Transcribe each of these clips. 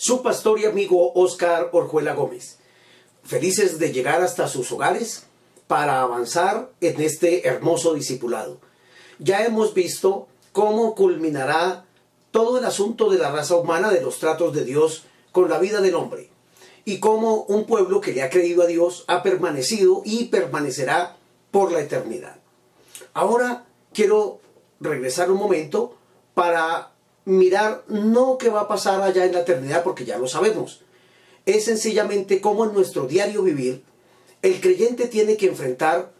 Su pastor y amigo Oscar Orjuela Gómez. Felices de llegar hasta sus hogares para avanzar en este hermoso discipulado. Ya hemos visto cómo culminará todo el asunto de la raza humana, de los tratos de Dios con la vida del hombre. Y cómo un pueblo que le ha creído a Dios ha permanecido y permanecerá por la eternidad. Ahora quiero regresar un momento para mirar no qué va a pasar allá en la eternidad, porque ya lo sabemos. Es sencillamente como en nuestro diario vivir, el creyente tiene que enfrentar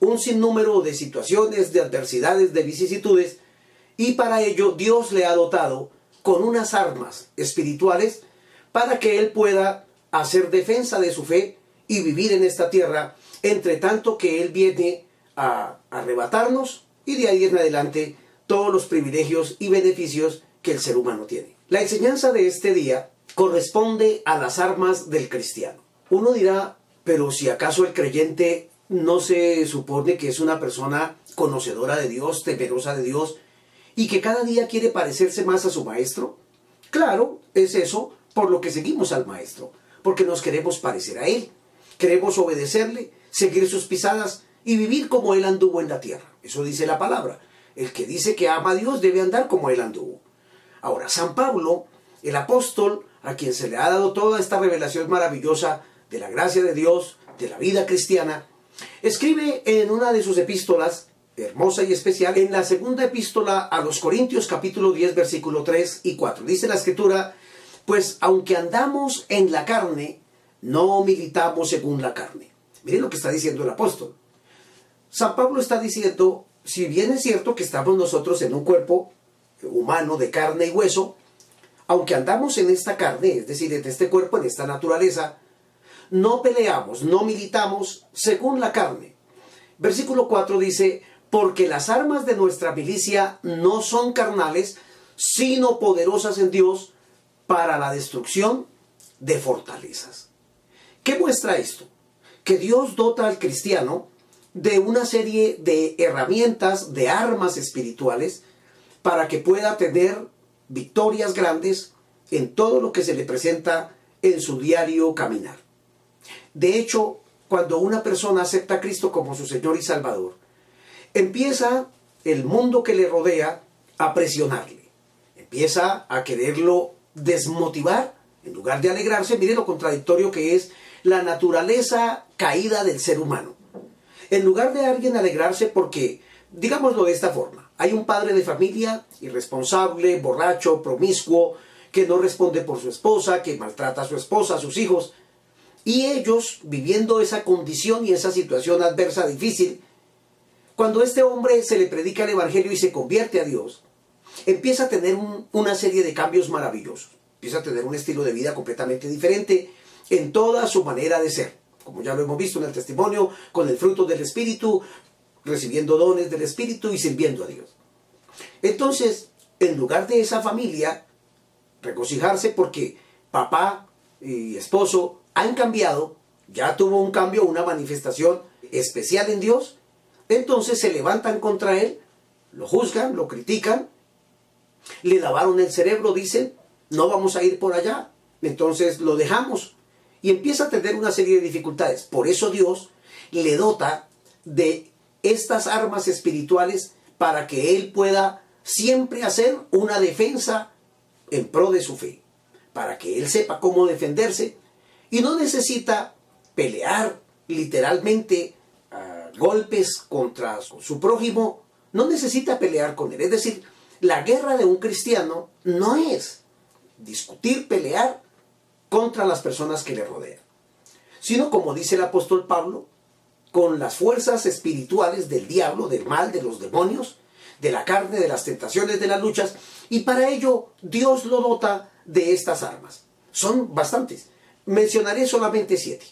un sinnúmero de situaciones, de adversidades, de vicisitudes, y para ello Dios le ha dotado con unas armas espirituales para que él pueda hacer defensa de su fe y vivir en esta tierra, entre tanto que él viene a arrebatarnos y de ahí en adelante todos los privilegios y beneficios que el ser humano tiene. La enseñanza de este día corresponde a las armas del cristiano. Uno dirá, pero si acaso el creyente no se supone que es una persona conocedora de Dios, temerosa de Dios, y que cada día quiere parecerse más a su maestro. Claro, es eso por lo que seguimos al maestro, porque nos queremos parecer a él, queremos obedecerle, seguir sus pisadas y vivir como él anduvo en la tierra. Eso dice la palabra. El que dice que ama a Dios debe andar como él anduvo. Ahora, San Pablo, el apóstol, a quien se le ha dado toda esta revelación maravillosa de la gracia de Dios, de la vida cristiana, escribe en una de sus epístolas, hermosa y especial, en la segunda epístola a los Corintios capítulo 10 versículo 3 y 4. Dice la escritura, pues aunque andamos en la carne, no militamos según la carne. Miren lo que está diciendo el apóstol. San Pablo está diciendo, si bien es cierto que estamos nosotros en un cuerpo humano de carne y hueso, aunque andamos en esta carne, es decir, en este cuerpo, en esta naturaleza, no peleamos, no militamos según la carne. Versículo 4 dice, porque las armas de nuestra milicia no son carnales, sino poderosas en Dios para la destrucción de fortalezas. ¿Qué muestra esto? Que Dios dota al cristiano de una serie de herramientas, de armas espirituales, para que pueda tener victorias grandes en todo lo que se le presenta en su diario caminar. De hecho, cuando una persona acepta a Cristo como su Señor y Salvador, empieza el mundo que le rodea a presionarle, empieza a quererlo desmotivar en lugar de alegrarse. Mire lo contradictorio que es la naturaleza caída del ser humano en lugar de alguien alegrarse porque, digámoslo de esta forma, hay un padre de familia irresponsable, borracho, promiscuo, que no responde por su esposa, que maltrata a su esposa, a sus hijos, y ellos, viviendo esa condición y esa situación adversa, difícil, cuando este hombre se le predica el Evangelio y se convierte a Dios, empieza a tener una serie de cambios maravillosos, empieza a tener un estilo de vida completamente diferente en toda su manera de ser como ya lo hemos visto en el testimonio, con el fruto del Espíritu, recibiendo dones del Espíritu y sirviendo a Dios. Entonces, en lugar de esa familia, regocijarse porque papá y esposo han cambiado, ya tuvo un cambio, una manifestación especial en Dios, entonces se levantan contra él, lo juzgan, lo critican, le lavaron el cerebro, dicen, no vamos a ir por allá, entonces lo dejamos, y empieza a tener una serie de dificultades. Por eso Dios le dota de estas armas espirituales para que él pueda siempre hacer una defensa en pro de su fe, para que él sepa cómo defenderse y no necesita pelear literalmente golpes contra su prójimo, no necesita pelear con él. Es decir, la guerra de un cristiano no es discutir, pelear contra las personas que le rodean, sino como dice el apóstol Pablo, con las fuerzas espirituales del diablo, del mal, de los demonios, de la carne, de las tentaciones, de las luchas, y para ello Dios lo dota de estas armas. Son bastantes, mencionaré solamente siete.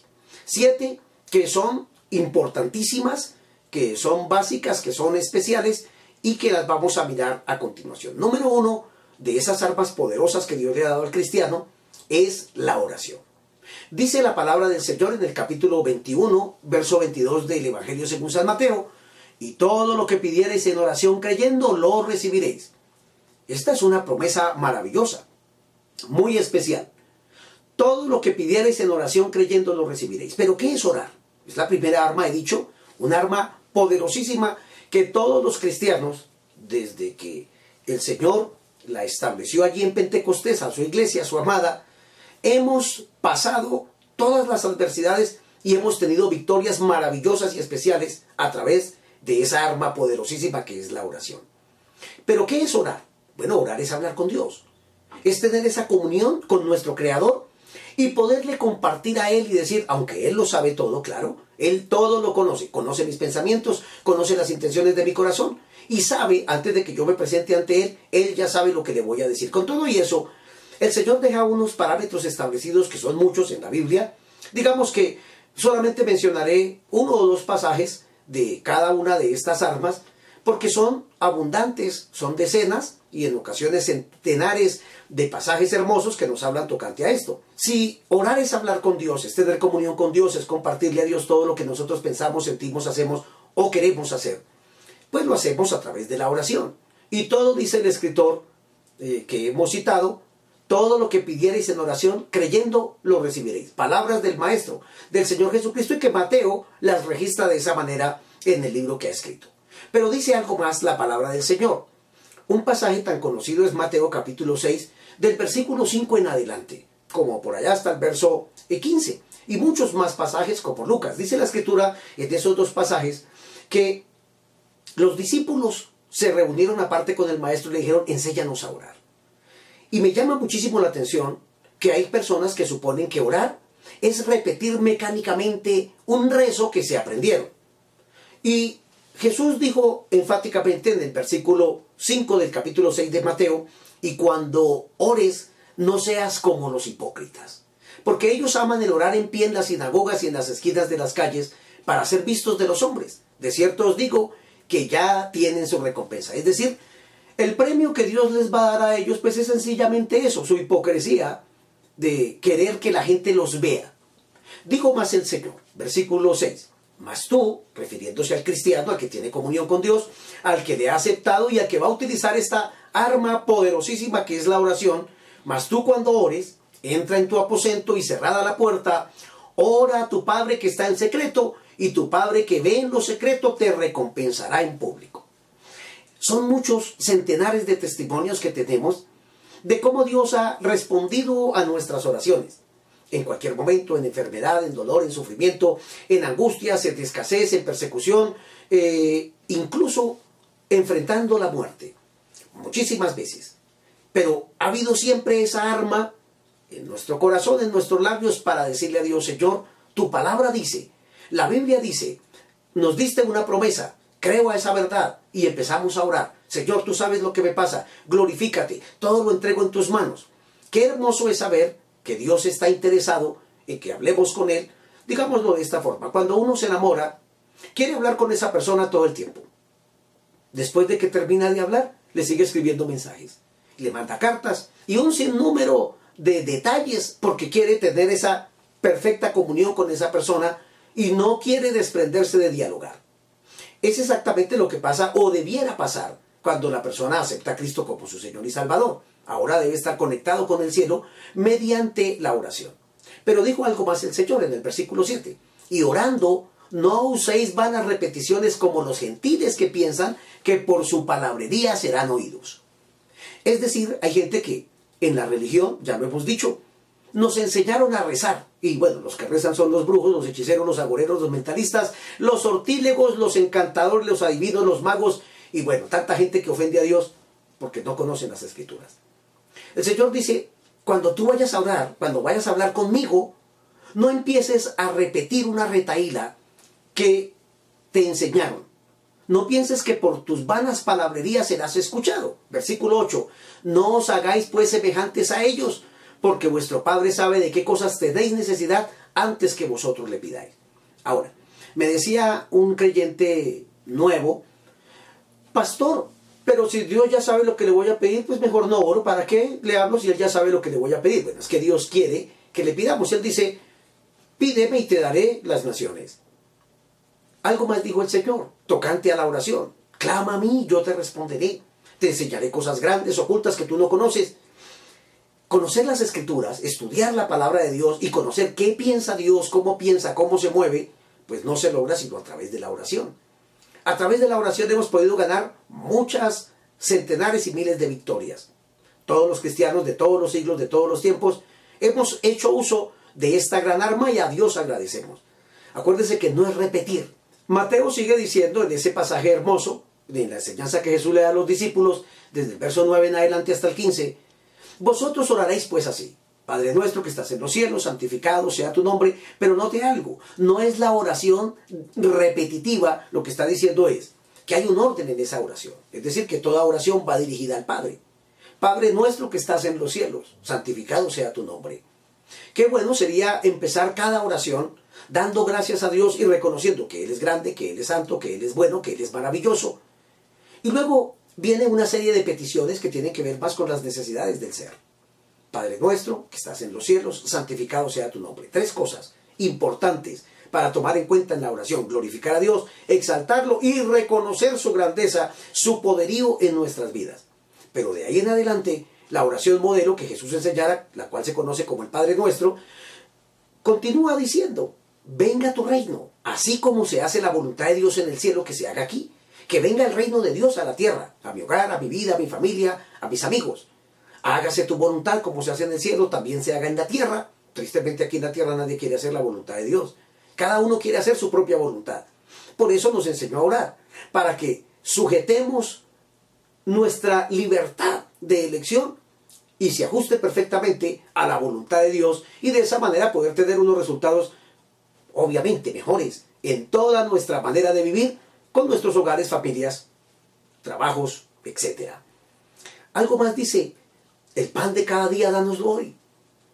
Siete que son importantísimas, que son básicas, que son especiales y que las vamos a mirar a continuación. Número uno de esas armas poderosas que Dios le ha dado al cristiano es la oración. Dice la palabra del Señor en el capítulo 21, verso 22 del Evangelio según San Mateo, y todo lo que pidierais en oración creyendo, lo recibiréis. Esta es una promesa maravillosa, muy especial. Todo lo que pidierais en oración creyendo, lo recibiréis. Pero ¿qué es orar? Es la primera arma, he dicho, un arma poderosísima que todos los cristianos, desde que el Señor la estableció allí en Pentecostés, a su iglesia, a su amada, hemos pasado todas las adversidades y hemos tenido victorias maravillosas y especiales a través de esa arma poderosísima que es la oración. Pero ¿qué es orar? Bueno, orar es hablar con Dios. Es tener esa comunión con nuestro Creador y poderle compartir a Él y decir, aunque Él lo sabe todo, claro, Él todo lo conoce, conoce mis pensamientos, conoce las intenciones de mi corazón y sabe, antes de que yo me presente ante Él, Él ya sabe lo que le voy a decir. Con todo y eso, el Señor deja unos parámetros establecidos que son muchos en la Biblia. Digamos que solamente mencionaré uno o dos pasajes de cada una de estas armas, porque son abundantes, son decenas y en ocasiones centenares de pasajes hermosos que nos hablan tocante a esto. Si orar es hablar con Dios, es tener comunión con Dios, es compartirle a Dios todo lo que nosotros pensamos, sentimos, hacemos o queremos hacer, pues lo hacemos a través de la oración. Y todo dice el escritor eh, que hemos citado, todo lo que pidierais en oración, creyendo, lo recibiréis. Palabras del Maestro, del Señor Jesucristo, y que Mateo las registra de esa manera en el libro que ha escrito. Pero dice algo más la palabra del Señor. Un pasaje tan conocido es Mateo capítulo 6, del versículo 5 en adelante, como por allá hasta el verso 15, y muchos más pasajes como Lucas. Dice la escritura en esos dos pasajes que los discípulos se reunieron aparte con el maestro y le dijeron, enséñanos a orar. Y me llama muchísimo la atención que hay personas que suponen que orar es repetir mecánicamente un rezo que se aprendieron. Y Jesús dijo enfáticamente en el versículo 5 del capítulo 6 de Mateo, y cuando ores, no seas como los hipócritas, porque ellos aman el orar en pie en las sinagogas y en las esquinas de las calles para ser vistos de los hombres. De cierto os digo que ya tienen su recompensa. Es decir, el premio que Dios les va a dar a ellos, pues es sencillamente eso, su hipocresía de querer que la gente los vea. Dijo más el Señor, versículo 6. Mas tú, refiriéndose al cristiano, al que tiene comunión con Dios, al que le ha aceptado y al que va a utilizar esta arma poderosísima que es la oración, mas tú cuando ores, entra en tu aposento y cerrada la puerta, ora a tu Padre que está en secreto, y tu Padre que ve en lo secreto te recompensará en público. Son muchos centenares de testimonios que tenemos de cómo Dios ha respondido a nuestras oraciones. En cualquier momento, en enfermedad, en dolor, en sufrimiento, en angustias, en escasez, en persecución, eh, incluso enfrentando la muerte. Muchísimas veces. Pero ha habido siempre esa arma en nuestro corazón, en nuestros labios, para decirle a Dios, Señor, tu palabra dice, la Biblia dice, nos diste una promesa, creo a esa verdad y empezamos a orar. Señor, tú sabes lo que me pasa, glorifícate, todo lo entrego en tus manos. Qué hermoso es saber que Dios está interesado en que hablemos con Él, digámoslo de esta forma, cuando uno se enamora, quiere hablar con esa persona todo el tiempo. Después de que termina de hablar, le sigue escribiendo mensajes, le manda cartas y un sinnúmero de detalles porque quiere tener esa perfecta comunión con esa persona y no quiere desprenderse de dialogar. Es exactamente lo que pasa o debiera pasar cuando la persona acepta a Cristo como su Señor y Salvador. Ahora debe estar conectado con el cielo mediante la oración. Pero dijo algo más el Señor en el versículo 7. Y orando, no uséis vanas repeticiones como los gentiles que piensan que por su palabrería serán oídos. Es decir, hay gente que en la religión, ya lo hemos dicho, nos enseñaron a rezar. Y bueno, los que rezan son los brujos, los hechiceros, los agoreros, los mentalistas, los sortílegos, los encantadores, los adivinos, los magos, y bueno, tanta gente que ofende a Dios porque no conocen las escrituras. El Señor dice, cuando tú vayas a orar, cuando vayas a hablar conmigo, no empieces a repetir una retaíla que te enseñaron. No pienses que por tus vanas palabrerías serás escuchado. Versículo 8. No os hagáis pues semejantes a ellos, porque vuestro Padre sabe de qué cosas tenéis necesidad antes que vosotros le pidáis. Ahora, me decía un creyente nuevo, pastor, pero si Dios ya sabe lo que le voy a pedir, pues mejor no oro. ¿Para qué le hablo si Él ya sabe lo que le voy a pedir? Bueno, es que Dios quiere que le pidamos. Él dice, pídeme y te daré las naciones. Algo más dijo el Señor, tocante a la oración. Clama a mí, yo te responderé. Te enseñaré cosas grandes, ocultas que tú no conoces. Conocer las escrituras, estudiar la palabra de Dios y conocer qué piensa Dios, cómo piensa, cómo se mueve, pues no se logra sino a través de la oración. A través de la oración hemos podido ganar muchas centenares y miles de victorias. Todos los cristianos de todos los siglos, de todos los tiempos, hemos hecho uso de esta gran arma y a Dios agradecemos. Acuérdense que no es repetir. Mateo sigue diciendo en ese pasaje hermoso, en la enseñanza que Jesús le da a los discípulos, desde el verso 9 en adelante hasta el 15, vosotros oraréis pues así. Padre nuestro que estás en los cielos, santificado sea tu nombre, pero note algo, no es la oración repetitiva, lo que está diciendo es que hay un orden en esa oración, es decir, que toda oración va dirigida al Padre. Padre nuestro que estás en los cielos, santificado sea tu nombre. Qué bueno sería empezar cada oración dando gracias a Dios y reconociendo que Él es grande, que Él es santo, que Él es bueno, que Él es maravilloso. Y luego viene una serie de peticiones que tienen que ver más con las necesidades del ser. Padre nuestro, que estás en los cielos, santificado sea tu nombre. Tres cosas importantes para tomar en cuenta en la oración. Glorificar a Dios, exaltarlo y reconocer su grandeza, su poderío en nuestras vidas. Pero de ahí en adelante, la oración modelo que Jesús enseñara, la cual se conoce como el Padre nuestro, continúa diciendo, venga tu reino, así como se hace la voluntad de Dios en el cielo, que se haga aquí. Que venga el reino de Dios a la tierra, a mi hogar, a mi vida, a mi familia, a mis amigos hágase tu voluntad como se hace en el cielo, también se haga en la tierra. Tristemente aquí en la tierra nadie quiere hacer la voluntad de Dios. Cada uno quiere hacer su propia voluntad. Por eso nos enseñó a orar, para que sujetemos nuestra libertad de elección y se ajuste perfectamente a la voluntad de Dios y de esa manera poder tener unos resultados obviamente mejores en toda nuestra manera de vivir con nuestros hogares, familias, trabajos, etc. Algo más dice, el pan de cada día danoslo hoy.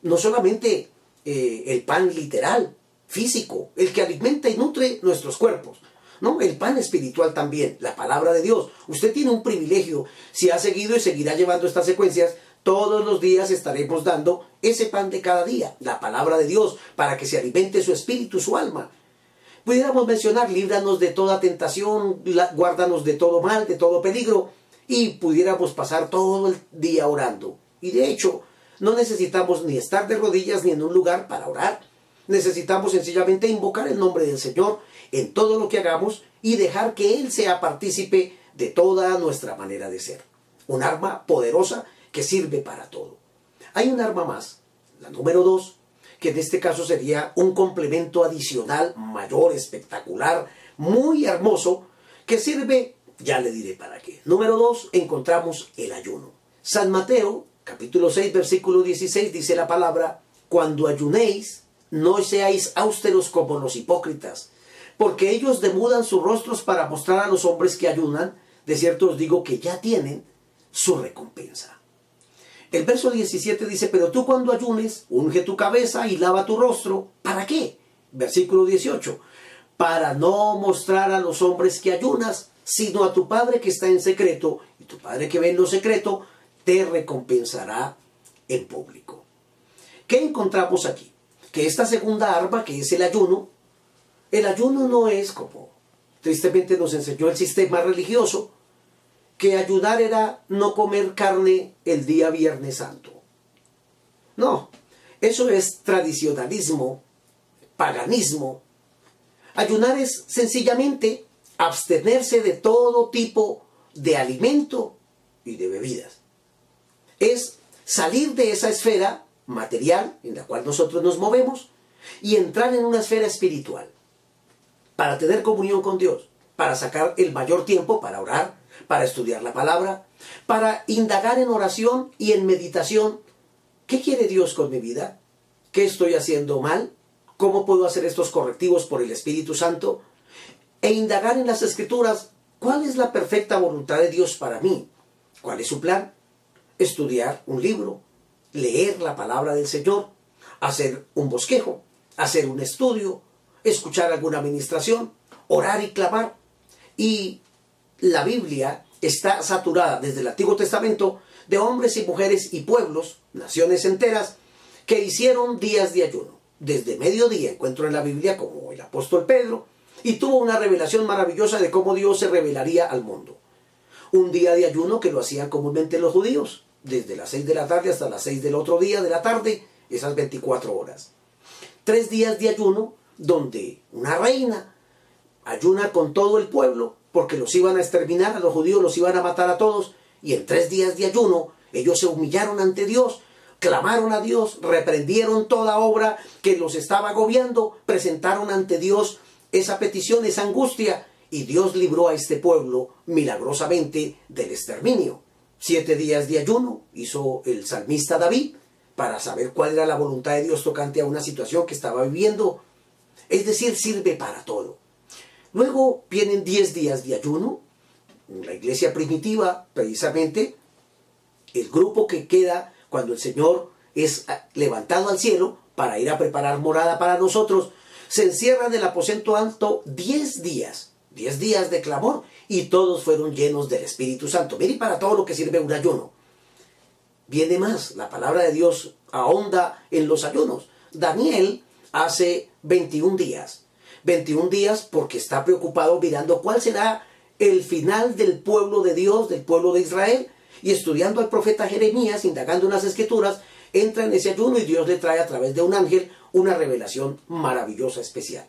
No solamente eh, el pan literal, físico, el que alimenta y nutre nuestros cuerpos. No, el pan espiritual también, la palabra de Dios. Usted tiene un privilegio. Si ha seguido y seguirá llevando estas secuencias, todos los días estaremos dando ese pan de cada día, la palabra de Dios, para que se alimente su espíritu, su alma. Pudiéramos mencionar, líbranos de toda tentación, guárdanos de todo mal, de todo peligro, y pudiéramos pasar todo el día orando. Y de hecho, no necesitamos ni estar de rodillas ni en un lugar para orar. Necesitamos sencillamente invocar el nombre del Señor en todo lo que hagamos y dejar que Él sea partícipe de toda nuestra manera de ser. Un arma poderosa que sirve para todo. Hay un arma más, la número dos, que en este caso sería un complemento adicional mayor, espectacular, muy hermoso, que sirve, ya le diré para qué. Número dos, encontramos el ayuno. San Mateo capítulo 6, versículo 16 dice la palabra, cuando ayunéis, no seáis austeros como los hipócritas, porque ellos demudan sus rostros para mostrar a los hombres que ayunan, de cierto os digo que ya tienen su recompensa. El verso 17 dice, pero tú cuando ayunes, unge tu cabeza y lava tu rostro, ¿para qué? Versículo 18, para no mostrar a los hombres que ayunas, sino a tu Padre que está en secreto, y tu Padre que ve en lo secreto, te recompensará en público. ¿Qué encontramos aquí? Que esta segunda arma, que es el ayuno, el ayuno no es como tristemente nos enseñó el sistema religioso, que ayudar era no comer carne el día Viernes Santo. No, eso es tradicionalismo, paganismo. Ayunar es sencillamente abstenerse de todo tipo de alimento y de bebidas es salir de esa esfera material en la cual nosotros nos movemos y entrar en una esfera espiritual para tener comunión con Dios, para sacar el mayor tiempo para orar, para estudiar la palabra, para indagar en oración y en meditación. ¿Qué quiere Dios con mi vida? ¿Qué estoy haciendo mal? ¿Cómo puedo hacer estos correctivos por el Espíritu Santo? E indagar en las escrituras, ¿cuál es la perfecta voluntad de Dios para mí? ¿Cuál es su plan? estudiar un libro, leer la palabra del Señor, hacer un bosquejo, hacer un estudio, escuchar alguna administración, orar y clamar. Y la Biblia está saturada desde el Antiguo Testamento de hombres y mujeres y pueblos, naciones enteras, que hicieron días de ayuno. Desde mediodía encuentro en la Biblia como el apóstol Pedro, y tuvo una revelación maravillosa de cómo Dios se revelaría al mundo. Un día de ayuno que lo hacían comúnmente los judíos, desde las 6 de la tarde hasta las 6 del otro día de la tarde, esas 24 horas. Tres días de ayuno donde una reina ayuna con todo el pueblo porque los iban a exterminar, a los judíos los iban a matar a todos, y en tres días de ayuno ellos se humillaron ante Dios, clamaron a Dios, reprendieron toda obra que los estaba agobiando, presentaron ante Dios esa petición, esa angustia, y Dios libró a este pueblo milagrosamente del exterminio. Siete días de ayuno hizo el salmista David para saber cuál era la voluntad de Dios tocante a una situación que estaba viviendo. Es decir, sirve para todo. Luego vienen diez días de ayuno. En la iglesia primitiva, precisamente, el grupo que queda cuando el Señor es levantado al cielo para ir a preparar morada para nosotros, se encierra en el aposento alto diez días, diez días de clamor, y todos fueron llenos del Espíritu Santo. Mire para todo lo que sirve un ayuno. Viene más, la palabra de Dios ahonda en los ayunos. Daniel hace 21 días. 21 días porque está preocupado mirando cuál será el final del pueblo de Dios, del pueblo de Israel. Y estudiando al profeta Jeremías, indagando en las escrituras, entra en ese ayuno y Dios le trae a través de un ángel una revelación maravillosa, especial.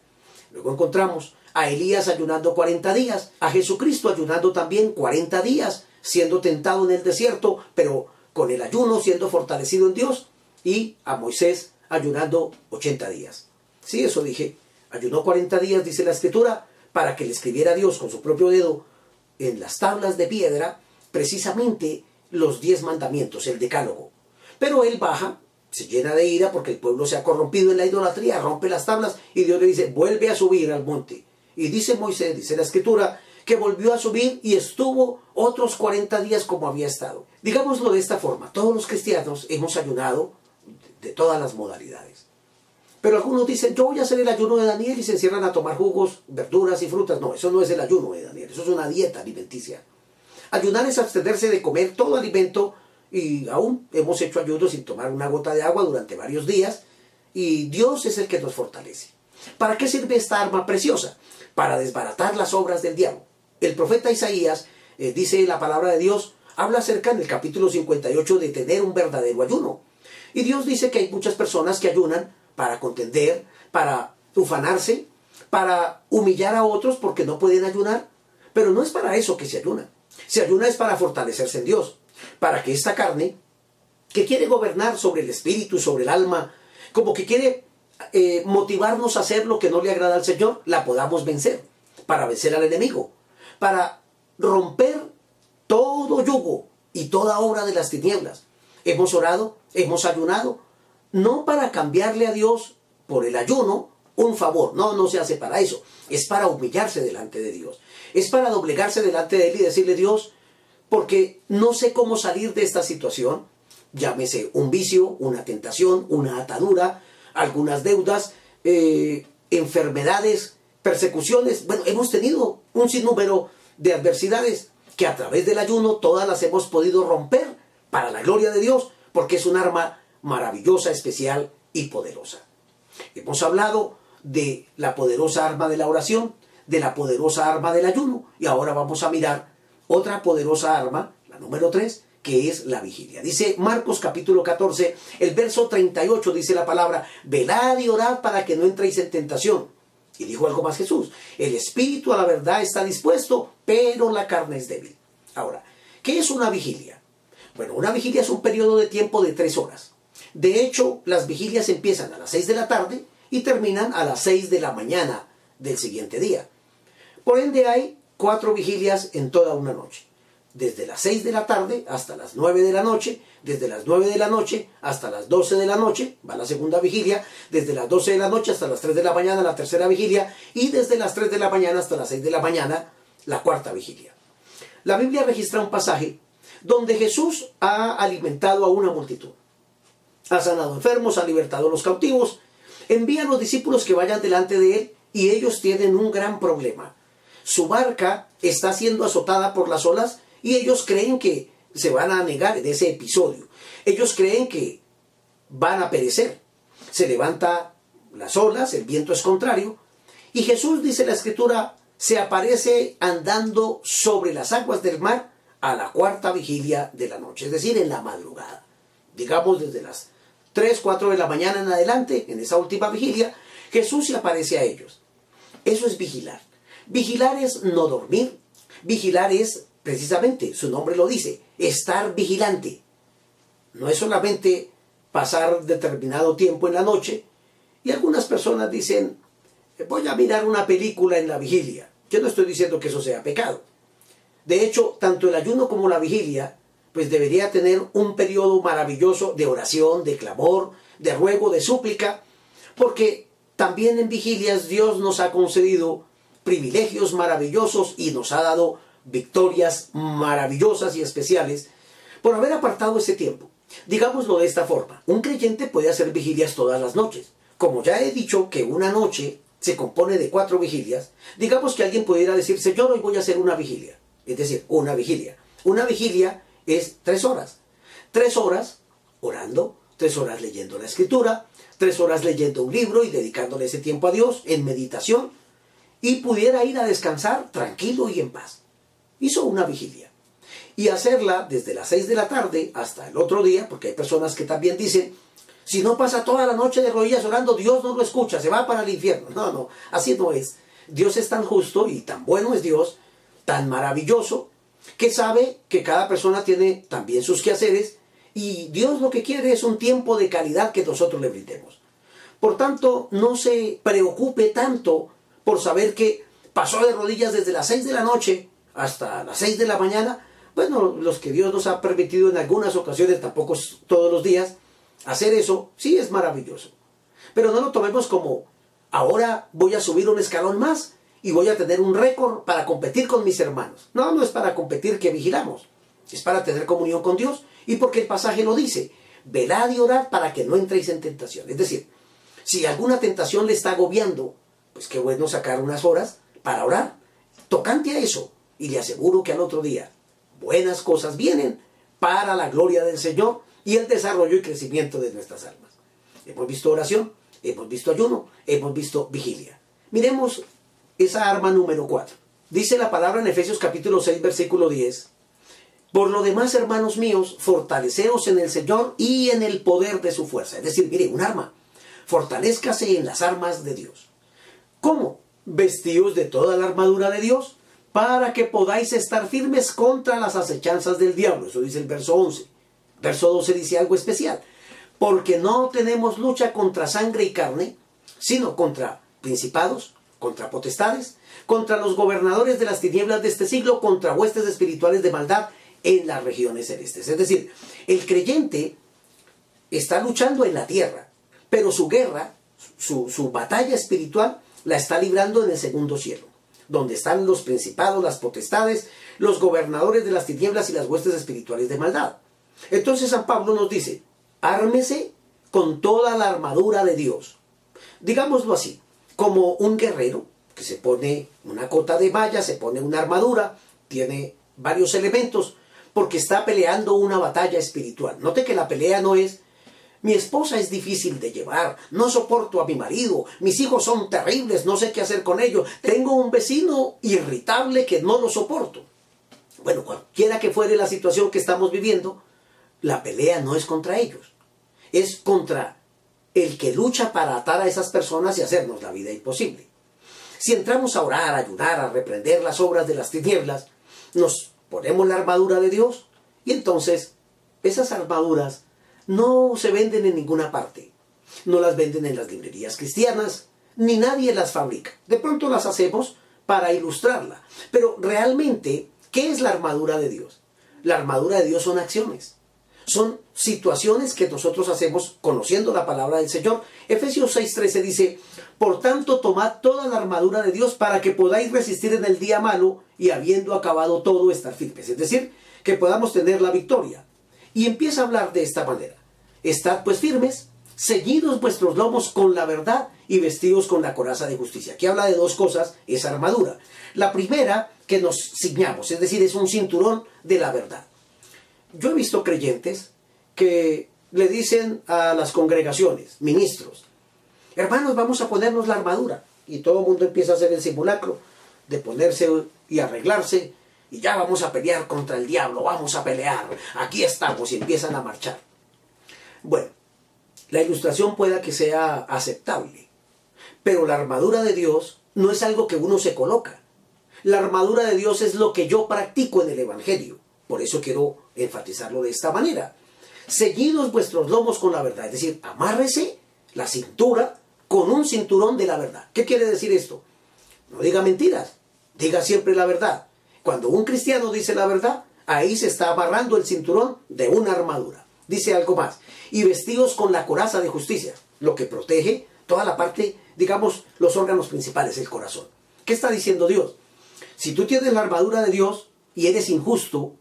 Luego encontramos a Elías ayunando 40 días, a Jesucristo ayunando también 40 días, siendo tentado en el desierto, pero con el ayuno siendo fortalecido en Dios, y a Moisés ayunando 80 días. Sí, eso dije. Ayunó 40 días, dice la escritura, para que le escribiera Dios con su propio dedo en las tablas de piedra precisamente los diez mandamientos, el decálogo. Pero él baja se llena de ira porque el pueblo se ha corrompido en la idolatría, rompe las tablas y Dios le dice, vuelve a subir al monte. Y dice Moisés, dice la escritura, que volvió a subir y estuvo otros 40 días como había estado. Digámoslo de esta forma, todos los cristianos hemos ayunado de todas las modalidades. Pero algunos dicen, yo voy a hacer el ayuno de Daniel y se encierran a tomar jugos, verduras y frutas. No, eso no es el ayuno de Daniel, eso es una dieta alimenticia. Ayunar es abstenerse de comer todo alimento y aún hemos hecho ayuno sin tomar una gota de agua durante varios días y Dios es el que nos fortalece. ¿Para qué sirve esta arma preciosa? Para desbaratar las obras del diablo. El profeta Isaías eh, dice la palabra de Dios, habla acerca en el capítulo 58 de tener un verdadero ayuno. Y Dios dice que hay muchas personas que ayunan para contender, para ufanarse, para humillar a otros porque no pueden ayunar. Pero no es para eso que se ayuna. Se ayuna es para fortalecerse en Dios para que esta carne, que quiere gobernar sobre el espíritu, sobre el alma, como que quiere eh, motivarnos a hacer lo que no le agrada al Señor, la podamos vencer, para vencer al enemigo, para romper todo yugo y toda obra de las tinieblas. Hemos orado, hemos ayunado, no para cambiarle a Dios por el ayuno un favor, no, no se hace para eso, es para humillarse delante de Dios, es para doblegarse delante de Él y decirle Dios, porque no sé cómo salir de esta situación, llámese un vicio, una tentación, una atadura, algunas deudas, eh, enfermedades, persecuciones. Bueno, hemos tenido un sinnúmero de adversidades que a través del ayuno todas las hemos podido romper para la gloria de Dios, porque es un arma maravillosa, especial y poderosa. Hemos hablado de la poderosa arma de la oración, de la poderosa arma del ayuno, y ahora vamos a mirar otra poderosa arma, la número 3, que es la vigilia. Dice Marcos capítulo 14, el verso 38 dice la palabra, velad y orad para que no entréis en tentación. Y dijo algo más Jesús, el espíritu a la verdad está dispuesto, pero la carne es débil. Ahora, ¿qué es una vigilia? Bueno, una vigilia es un periodo de tiempo de tres horas. De hecho, las vigilias empiezan a las 6 de la tarde y terminan a las 6 de la mañana del siguiente día. Por ende hay cuatro vigilias en toda una noche. Desde las 6 de la tarde hasta las 9 de la noche, desde las 9 de la noche hasta las 12 de la noche, va la segunda vigilia, desde las 12 de la noche hasta las 3 de la mañana, la tercera vigilia, y desde las 3 de la mañana hasta las 6 de la mañana, la cuarta vigilia. La Biblia registra un pasaje donde Jesús ha alimentado a una multitud. Ha sanado enfermos, ha libertado a los cautivos. Envía a los discípulos que vayan delante de él y ellos tienen un gran problema. Su barca está siendo azotada por las olas y ellos creen que se van a negar en ese episodio. Ellos creen que van a perecer. Se levanta las olas, el viento es contrario y Jesús, dice la escritura, se aparece andando sobre las aguas del mar a la cuarta vigilia de la noche, es decir, en la madrugada. Digamos desde las 3, 4 de la mañana en adelante, en esa última vigilia, Jesús se aparece a ellos. Eso es vigilar. Vigilar es no dormir. Vigilar es, precisamente, su nombre lo dice, estar vigilante. No es solamente pasar determinado tiempo en la noche. Y algunas personas dicen, voy a mirar una película en la vigilia. Yo no estoy diciendo que eso sea pecado. De hecho, tanto el ayuno como la vigilia, pues debería tener un periodo maravilloso de oración, de clamor, de ruego, de súplica, porque también en vigilias Dios nos ha concedido privilegios maravillosos y nos ha dado victorias maravillosas y especiales por haber apartado ese tiempo. Digámoslo de esta forma, un creyente puede hacer vigilias todas las noches. Como ya he dicho que una noche se compone de cuatro vigilias, digamos que alguien pudiera decir, Señor, hoy voy a hacer una vigilia es decir, una vigilia. Una vigilia es tres horas. Tres horas orando, tres horas leyendo la escritura, tres horas leyendo un libro y dedicándole ese tiempo a Dios en meditación y pudiera ir a descansar tranquilo y en paz. Hizo una vigilia. Y hacerla desde las seis de la tarde hasta el otro día, porque hay personas que también dicen, si no pasa toda la noche de rodillas orando, Dios no lo escucha, se va para el infierno. No, no, así no es. Dios es tan justo y tan bueno es Dios tan maravilloso que sabe que cada persona tiene también sus quehaceres y Dios lo que quiere es un tiempo de calidad que nosotros le brindemos. Por tanto, no se preocupe tanto por saber que pasó de rodillas desde las 6 de la noche hasta las 6 de la mañana. Bueno, los que Dios nos ha permitido en algunas ocasiones, tampoco todos los días, hacer eso, sí es maravilloso. Pero no lo tomemos como, ahora voy a subir un escalón más y voy a tener un récord para competir con mis hermanos. No, no es para competir que vigilamos, es para tener comunión con Dios y porque el pasaje lo dice, velad y orad para que no entréis en tentación. Es decir, si alguna tentación le está agobiando, pues qué bueno sacar unas horas para orar, tocante a eso, y le aseguro que al otro día buenas cosas vienen para la gloria del Señor y el desarrollo y crecimiento de nuestras almas. Hemos visto oración, hemos visto ayuno, hemos visto vigilia. Miremos esa arma número 4. Dice la palabra en Efesios capítulo 6, versículo 10. Por lo demás, hermanos míos, fortaleceos en el Señor y en el poder de su fuerza. Es decir, mire, un arma. Fortalezcase en las armas de Dios. ¿Cómo? Vestidos de toda la armadura de Dios para que podáis estar firmes contra las acechanzas del diablo. Eso dice el verso 11. Verso 12 dice algo especial. Porque no tenemos lucha contra sangre y carne, sino contra principados, contra potestades, contra los gobernadores de las tinieblas de este siglo, contra huestes espirituales de maldad en las regiones celestes. Es decir, el creyente está luchando en la tierra, pero su guerra, su, su batalla espiritual, la está librando en el segundo cielo, donde están los principados, las potestades, los gobernadores de las tinieblas y las huestes espirituales de maldad. Entonces San Pablo nos dice, ármese con toda la armadura de Dios. Digámoslo así, como un guerrero que se pone una cota de malla, se pone una armadura, tiene varios elementos, porque está peleando una batalla espiritual. Note que la pelea no es mi esposa es difícil de llevar, no soporto a mi marido, mis hijos son terribles, no sé qué hacer con ellos, tengo un vecino irritable que no lo soporto. Bueno, cualquiera que fuere la situación que estamos viviendo, la pelea no es contra ellos, es contra el que lucha para atar a esas personas y hacernos la vida imposible. Si entramos a orar, a ayudar, a reprender las obras de las tinieblas, nos ponemos la armadura de Dios y entonces esas armaduras no se venden en ninguna parte. No las venden en las librerías cristianas, ni nadie las fabrica. De pronto las hacemos para ilustrarla. Pero realmente, ¿qué es la armadura de Dios? La armadura de Dios son acciones son situaciones que nosotros hacemos conociendo la palabra del Señor. Efesios 6:13 dice, por tanto tomad toda la armadura de Dios para que podáis resistir en el día malo y habiendo acabado todo estar firmes. Es decir, que podamos tener la victoria. Y empieza a hablar de esta manera. estad pues firmes, ceñidos vuestros lomos con la verdad y vestidos con la coraza de justicia. Aquí habla de dos cosas, esa armadura. La primera, que nos ciñamos, es decir, es un cinturón de la verdad. Yo he visto creyentes que le dicen a las congregaciones, ministros, hermanos, vamos a ponernos la armadura. Y todo el mundo empieza a hacer el simulacro de ponerse y arreglarse y ya vamos a pelear contra el diablo, vamos a pelear, aquí estamos y empiezan a marchar. Bueno, la ilustración pueda que sea aceptable, pero la armadura de Dios no es algo que uno se coloca. La armadura de Dios es lo que yo practico en el Evangelio. Por eso quiero enfatizarlo de esta manera. Seguidos vuestros lomos con la verdad, es decir, amárrese la cintura con un cinturón de la verdad. ¿Qué quiere decir esto? No diga mentiras, diga siempre la verdad. Cuando un cristiano dice la verdad, ahí se está amarrando el cinturón de una armadura. Dice algo más. Y vestidos con la coraza de justicia, lo que protege toda la parte, digamos, los órganos principales, el corazón. ¿Qué está diciendo Dios? Si tú tienes la armadura de Dios y eres injusto,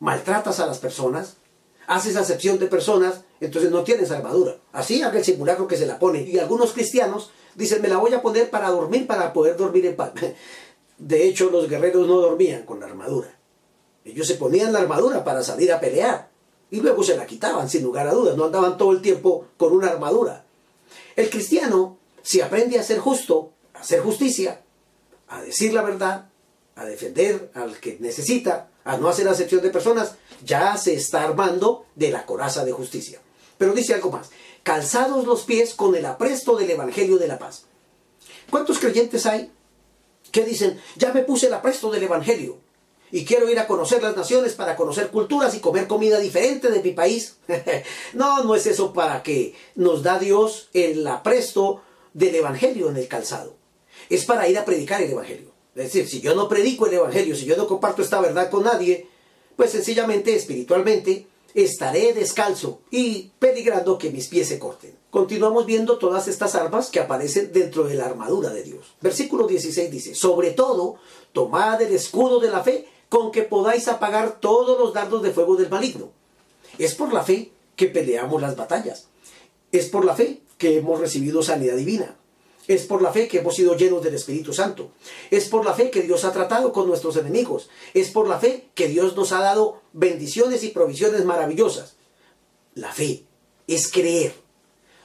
maltratas a las personas, haces acepción de personas, entonces no tienes armadura. Así haga el simulacro que se la pone. Y algunos cristianos dicen, me la voy a poner para dormir, para poder dormir en paz. De hecho, los guerreros no dormían con la armadura. Ellos se ponían la armadura para salir a pelear. Y luego se la quitaban, sin lugar a dudas. No andaban todo el tiempo con una armadura. El cristiano, si aprende a ser justo, a hacer justicia, a decir la verdad, a defender al que necesita, a no hacer acepción de personas, ya se está armando de la coraza de justicia. Pero dice algo más, calzados los pies con el apresto del Evangelio de la paz. ¿Cuántos creyentes hay que dicen, ya me puse el apresto del Evangelio y quiero ir a conocer las naciones para conocer culturas y comer comida diferente de mi país? no, no es eso para que nos da Dios el apresto del Evangelio en el calzado. Es para ir a predicar el Evangelio. Decir, si yo no predico el Evangelio, si yo no comparto esta verdad con nadie, pues sencillamente, espiritualmente, estaré descalzo y peligrando que mis pies se corten. Continuamos viendo todas estas armas que aparecen dentro de la armadura de Dios. Versículo 16 dice, sobre todo, tomad el escudo de la fe con que podáis apagar todos los dardos de fuego del maligno. Es por la fe que peleamos las batallas. Es por la fe que hemos recibido sanidad divina. Es por la fe que hemos sido llenos del Espíritu Santo. Es por la fe que Dios ha tratado con nuestros enemigos. Es por la fe que Dios nos ha dado bendiciones y provisiones maravillosas. La fe es creer.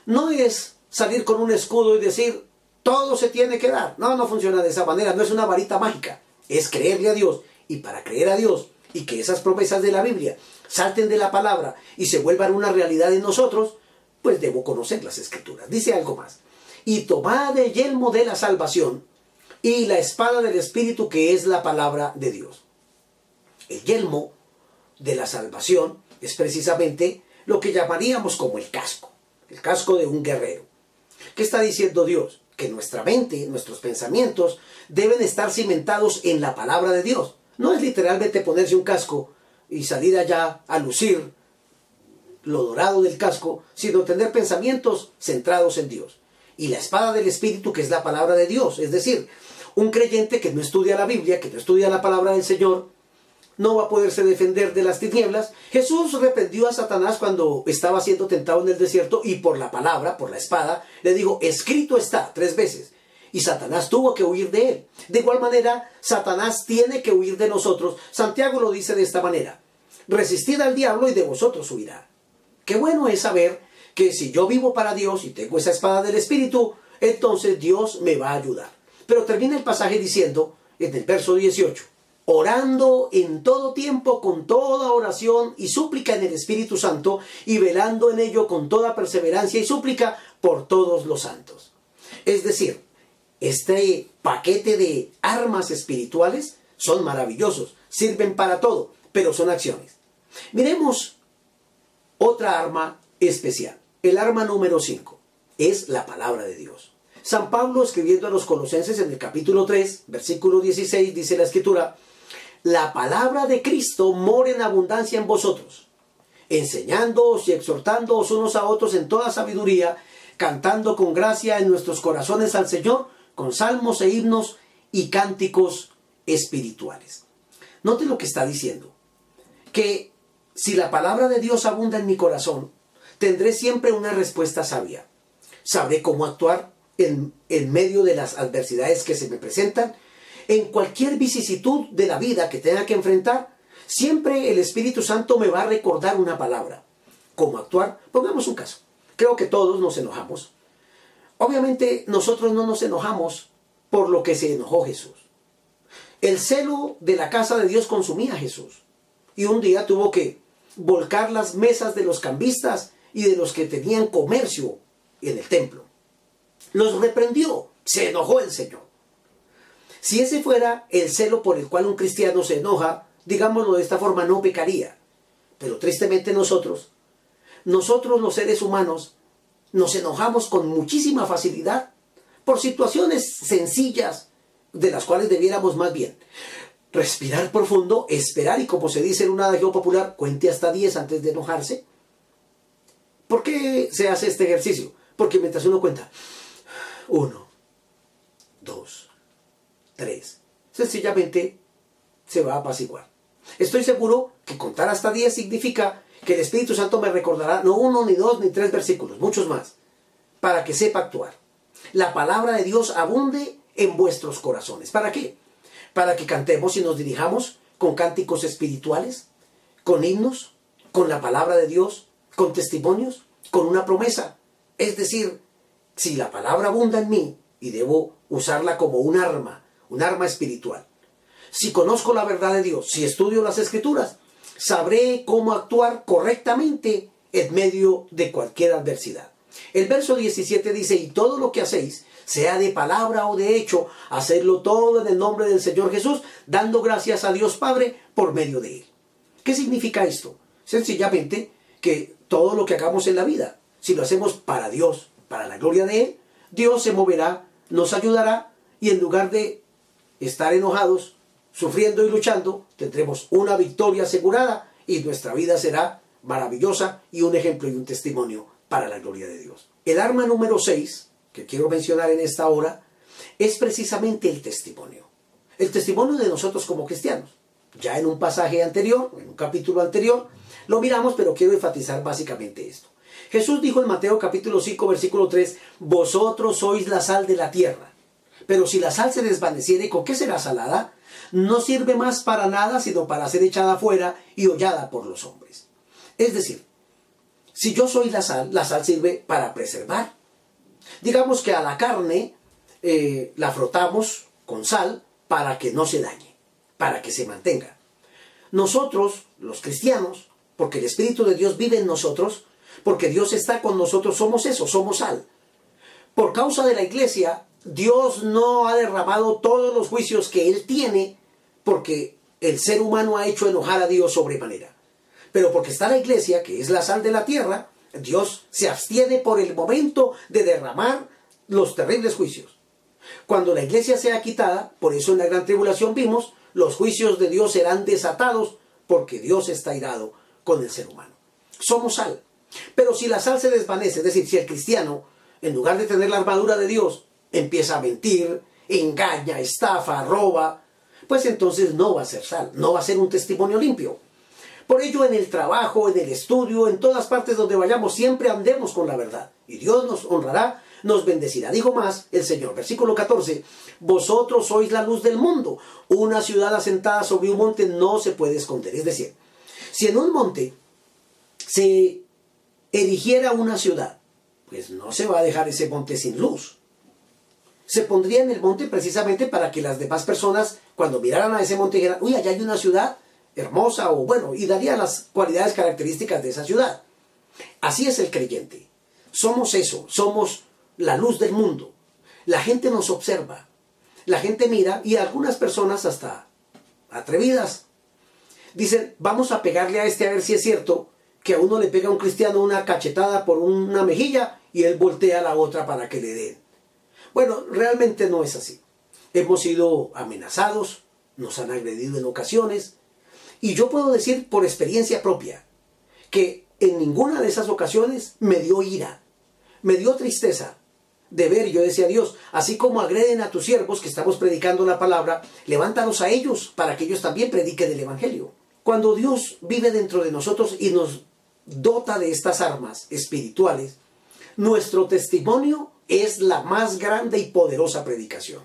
No es salir con un escudo y decir, todo se tiene que dar. No, no funciona de esa manera. No es una varita mágica. Es creerle a Dios. Y para creer a Dios y que esas promesas de la Biblia salten de la palabra y se vuelvan una realidad en nosotros, pues debo conocer las escrituras. Dice algo más y tomad el yelmo de la salvación y la espada del Espíritu que es la palabra de Dios. El yelmo de la salvación es precisamente lo que llamaríamos como el casco, el casco de un guerrero. ¿Qué está diciendo Dios? Que nuestra mente, nuestros pensamientos deben estar cimentados en la palabra de Dios. No es literalmente ponerse un casco y salir allá a lucir lo dorado del casco, sino tener pensamientos centrados en Dios y la espada del Espíritu, que es la palabra de Dios. Es decir, un creyente que no estudia la Biblia, que no estudia la palabra del Señor, no va a poderse defender de las tinieblas. Jesús reprendió a Satanás cuando estaba siendo tentado en el desierto y por la palabra, por la espada, le dijo, escrito está tres veces. Y Satanás tuvo que huir de él. De igual manera, Satanás tiene que huir de nosotros. Santiago lo dice de esta manera. Resistid al diablo y de vosotros huirá. Qué bueno es saber que si yo vivo para Dios y tengo esa espada del Espíritu, entonces Dios me va a ayudar. Pero termina el pasaje diciendo, en el verso 18, orando en todo tiempo con toda oración y súplica en el Espíritu Santo y velando en ello con toda perseverancia y súplica por todos los santos. Es decir, este paquete de armas espirituales son maravillosos, sirven para todo, pero son acciones. Miremos otra arma especial. El arma número 5 es la palabra de Dios. San Pablo escribiendo a los colosenses en el capítulo 3, versículo 16, dice la escritura, la palabra de Cristo mora en abundancia en vosotros, enseñándoos y exhortándoos unos a otros en toda sabiduría, cantando con gracia en nuestros corazones al Señor, con salmos e himnos y cánticos espirituales. Note lo que está diciendo, que si la palabra de Dios abunda en mi corazón, tendré siempre una respuesta sabia. Sabré cómo actuar en, en medio de las adversidades que se me presentan, en cualquier vicisitud de la vida que tenga que enfrentar, siempre el Espíritu Santo me va a recordar una palabra. ¿Cómo actuar? Pongamos un caso. Creo que todos nos enojamos. Obviamente nosotros no nos enojamos por lo que se enojó Jesús. El celo de la casa de Dios consumía a Jesús. Y un día tuvo que volcar las mesas de los cambistas y de los que tenían comercio en el templo. Los reprendió, se enojó el Señor. Si ese fuera el celo por el cual un cristiano se enoja, digámoslo de esta forma, no pecaría. Pero tristemente nosotros, nosotros los seres humanos, nos enojamos con muchísima facilidad por situaciones sencillas de las cuales debiéramos más bien respirar profundo, esperar y como se dice en un adagio popular, cuente hasta 10 antes de enojarse. ¿Por qué se hace este ejercicio? Porque mientras uno cuenta, uno, dos, tres, sencillamente se va a apaciguar. Estoy seguro que contar hasta 10 significa que el Espíritu Santo me recordará no uno, ni dos, ni tres versículos, muchos más, para que sepa actuar. La palabra de Dios abunde en vuestros corazones. ¿Para qué? Para que cantemos y nos dirijamos con cánticos espirituales, con himnos, con la palabra de Dios, con testimonios, con una promesa. Es decir, si la palabra abunda en mí y debo usarla como un arma, un arma espiritual. Si conozco la verdad de Dios, si estudio las escrituras, sabré cómo actuar correctamente en medio de cualquier adversidad. El verso 17 dice, y todo lo que hacéis, sea de palabra o de hecho, hacerlo todo en el nombre del Señor Jesús, dando gracias a Dios Padre por medio de Él. ¿Qué significa esto? Sencillamente que todo lo que hagamos en la vida, si lo hacemos para Dios, para la gloria de Él, Dios se moverá, nos ayudará y en lugar de estar enojados, sufriendo y luchando, tendremos una victoria asegurada y nuestra vida será maravillosa y un ejemplo y un testimonio para la gloria de Dios. El arma número 6, que quiero mencionar en esta hora, es precisamente el testimonio. El testimonio de nosotros como cristianos. Ya en un pasaje anterior, en un capítulo anterior, lo miramos, pero quiero enfatizar básicamente esto. Jesús dijo en Mateo capítulo 5, versículo 3, Vosotros sois la sal de la tierra. Pero si la sal se desvaneciere, ¿con qué será salada? No sirve más para nada, sino para ser echada afuera y hollada por los hombres. Es decir, si yo soy la sal, la sal sirve para preservar. Digamos que a la carne eh, la frotamos con sal para que no se dañe, para que se mantenga. Nosotros, los cristianos, porque el Espíritu de Dios vive en nosotros, porque Dios está con nosotros, somos eso, somos sal. Por causa de la iglesia, Dios no ha derramado todos los juicios que Él tiene porque el ser humano ha hecho enojar a Dios sobremanera. Pero porque está la iglesia, que es la sal de la tierra, Dios se abstiene por el momento de derramar los terribles juicios. Cuando la iglesia sea quitada, por eso en la gran tribulación vimos, los juicios de Dios serán desatados porque Dios está irado con el ser humano. Somos sal. Pero si la sal se desvanece, es decir, si el cristiano, en lugar de tener la armadura de Dios, empieza a mentir, engaña, estafa, roba, pues entonces no va a ser sal, no va a ser un testimonio limpio. Por ello, en el trabajo, en el estudio, en todas partes donde vayamos, siempre andemos con la verdad. Y Dios nos honrará, nos bendecirá. Dijo más el Señor, versículo 14, vosotros sois la luz del mundo. Una ciudad asentada sobre un monte no se puede esconder. Es decir, si en un monte se erigiera una ciudad, pues no se va a dejar ese monte sin luz. Se pondría en el monte precisamente para que las demás personas, cuando miraran a ese monte, dijeran, uy, allá hay una ciudad hermosa, o bueno, y daría las cualidades características de esa ciudad. Así es el creyente. Somos eso, somos la luz del mundo. La gente nos observa, la gente mira y algunas personas hasta atrevidas dicen, vamos a pegarle a este a ver si es cierto que a uno le pega a un cristiano una cachetada por una mejilla y él voltea la otra para que le den. Bueno, realmente no es así. Hemos sido amenazados, nos han agredido en ocasiones, y yo puedo decir por experiencia propia que en ninguna de esas ocasiones me dio ira, me dio tristeza de ver, yo decía Dios, así como agreden a tus siervos que estamos predicando la palabra, levántalos a ellos para que ellos también prediquen el Evangelio. Cuando Dios vive dentro de nosotros y nos dota de estas armas espirituales, nuestro testimonio es la más grande y poderosa predicación.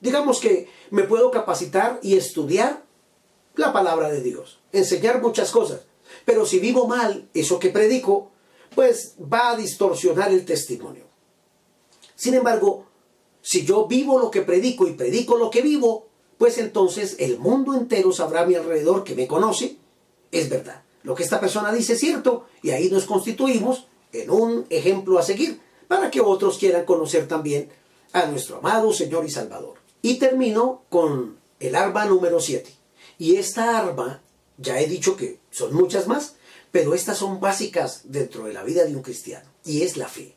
Digamos que me puedo capacitar y estudiar la palabra de Dios, enseñar muchas cosas, pero si vivo mal eso que predico, pues va a distorsionar el testimonio. Sin embargo, si yo vivo lo que predico y predico lo que vivo, pues entonces el mundo entero sabrá a mi alrededor que me conoce, es verdad. Lo que esta persona dice es cierto y ahí nos constituimos en un ejemplo a seguir para que otros quieran conocer también a nuestro amado Señor y Salvador. Y termino con el arma número 7. Y esta arma, ya he dicho que son muchas más, pero estas son básicas dentro de la vida de un cristiano, y es la fe.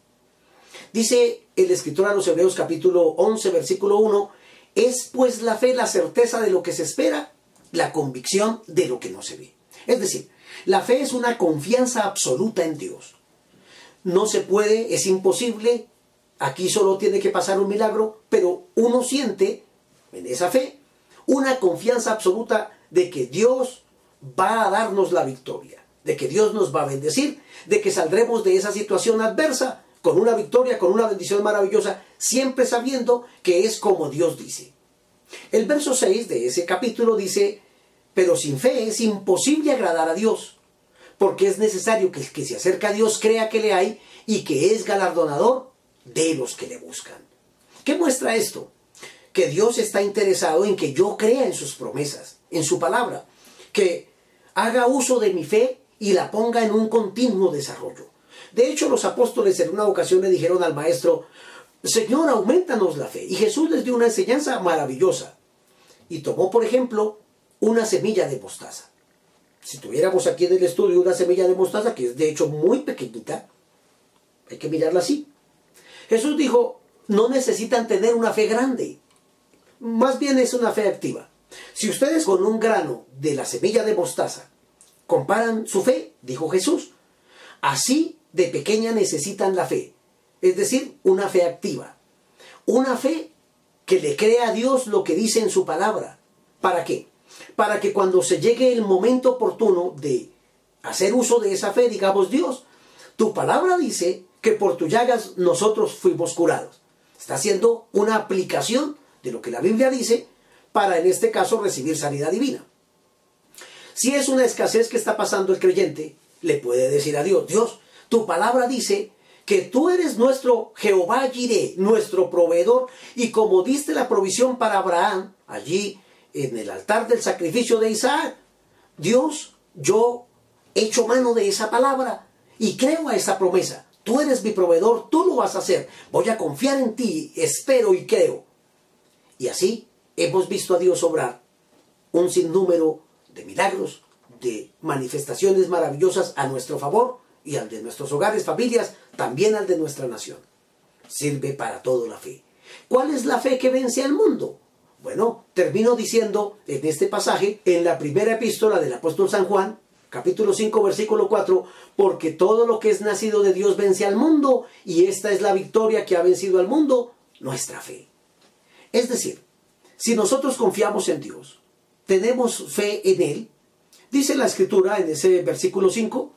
Dice el escritor a los Hebreos capítulo 11, versículo 1, es pues la fe la certeza de lo que se espera, la convicción de lo que no se ve. Es decir, la fe es una confianza absoluta en Dios. No se puede, es imposible, aquí solo tiene que pasar un milagro, pero uno siente en esa fe una confianza absoluta de que Dios va a darnos la victoria, de que Dios nos va a bendecir, de que saldremos de esa situación adversa con una victoria, con una bendición maravillosa, siempre sabiendo que es como Dios dice. El verso 6 de ese capítulo dice, pero sin fe es imposible agradar a Dios, porque es necesario que el que se acerca a Dios crea que le hay y que es galardonador de los que le buscan. ¿Qué muestra esto? Que Dios está interesado en que yo crea en sus promesas, en su palabra, que haga uso de mi fe y la ponga en un continuo desarrollo. De hecho, los apóstoles en una ocasión le dijeron al maestro, Señor, aumentanos la fe. Y Jesús les dio una enseñanza maravillosa. Y tomó, por ejemplo, una semilla de mostaza. Si tuviéramos aquí en el estudio una semilla de mostaza, que es de hecho muy pequeñita, hay que mirarla así. Jesús dijo, no necesitan tener una fe grande, más bien es una fe activa. Si ustedes con un grano de la semilla de mostaza comparan su fe, dijo Jesús, así de pequeña necesitan la fe, es decir, una fe activa. Una fe que le crea a Dios lo que dice en su palabra. ¿Para qué? Para que cuando se llegue el momento oportuno de hacer uso de esa fe, digamos, Dios, tu palabra dice que por tus llagas nosotros fuimos curados. Está haciendo una aplicación de lo que la Biblia dice para en este caso recibir sanidad divina. Si es una escasez que está pasando el creyente, le puede decir a Dios, Dios, tu palabra dice que tú eres nuestro Jehová Jireh, nuestro proveedor, y como diste la provisión para Abraham, allí en el altar del sacrificio de Isaac, Dios, yo echo mano de esa palabra y creo a esa promesa. Tú eres mi proveedor, tú lo vas a hacer. Voy a confiar en ti, espero y creo. Y así hemos visto a Dios obrar un sinnúmero de milagros, de manifestaciones maravillosas a nuestro favor y al de nuestros hogares, familias, también al de nuestra nación. Sirve para todo la fe. ¿Cuál es la fe que vence al mundo? Bueno, termino diciendo en este pasaje, en la primera epístola del apóstol San Juan, capítulo 5, versículo 4, porque todo lo que es nacido de Dios vence al mundo, y esta es la victoria que ha vencido al mundo, nuestra fe. Es decir, si nosotros confiamos en Dios, tenemos fe en Él, dice la escritura en ese versículo 5,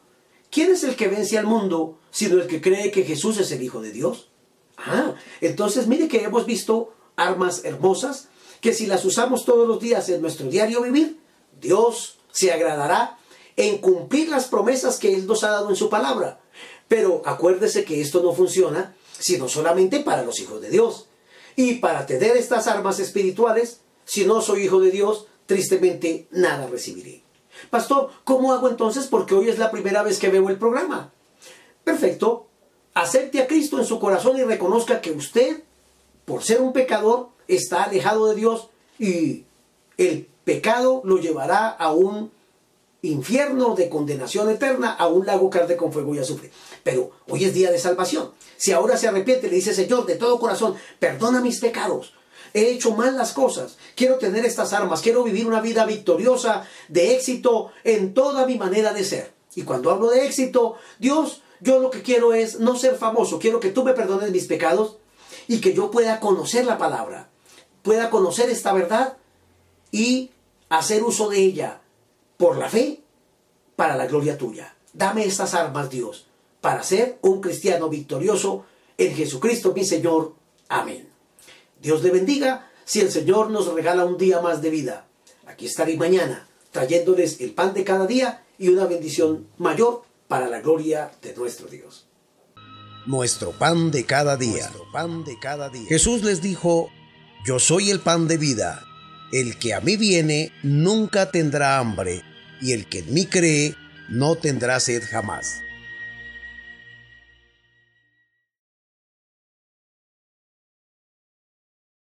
¿Quién es el que vence al mundo sino el que cree que Jesús es el Hijo de Dios? Ah, entonces mire que hemos visto armas hermosas que si las usamos todos los días en nuestro diario vivir, Dios se agradará en cumplir las promesas que Él nos ha dado en su palabra. Pero acuérdese que esto no funciona sino solamente para los hijos de Dios. Y para tener estas armas espirituales, si no soy hijo de Dios, tristemente nada recibiré. Pastor, ¿cómo hago entonces? Porque hoy es la primera vez que veo el programa. Perfecto. Acepte a Cristo en su corazón y reconozca que usted, por ser un pecador, está alejado de Dios y el pecado lo llevará a un infierno de condenación eterna, a un lago que con fuego y azufre. Pero hoy es día de salvación. Si ahora se arrepiente, le dice, Señor, de todo corazón, perdona mis pecados he hecho mal las cosas, quiero tener estas armas, quiero vivir una vida victoriosa, de éxito en toda mi manera de ser. Y cuando hablo de éxito, Dios, yo lo que quiero es no ser famoso, quiero que tú me perdones mis pecados y que yo pueda conocer la palabra, pueda conocer esta verdad y hacer uso de ella por la fe para la gloria tuya. Dame estas armas, Dios, para ser un cristiano victorioso en Jesucristo mi Señor. Amén. Dios le bendiga si el Señor nos regala un día más de vida. Aquí estaré mañana trayéndoles el pan de cada día y una bendición mayor para la gloria de nuestro Dios. Nuestro pan de cada día. pan de cada día. Jesús les dijo, Yo soy el pan de vida. El que a mí viene nunca tendrá hambre, y el que en mí cree no tendrá sed jamás.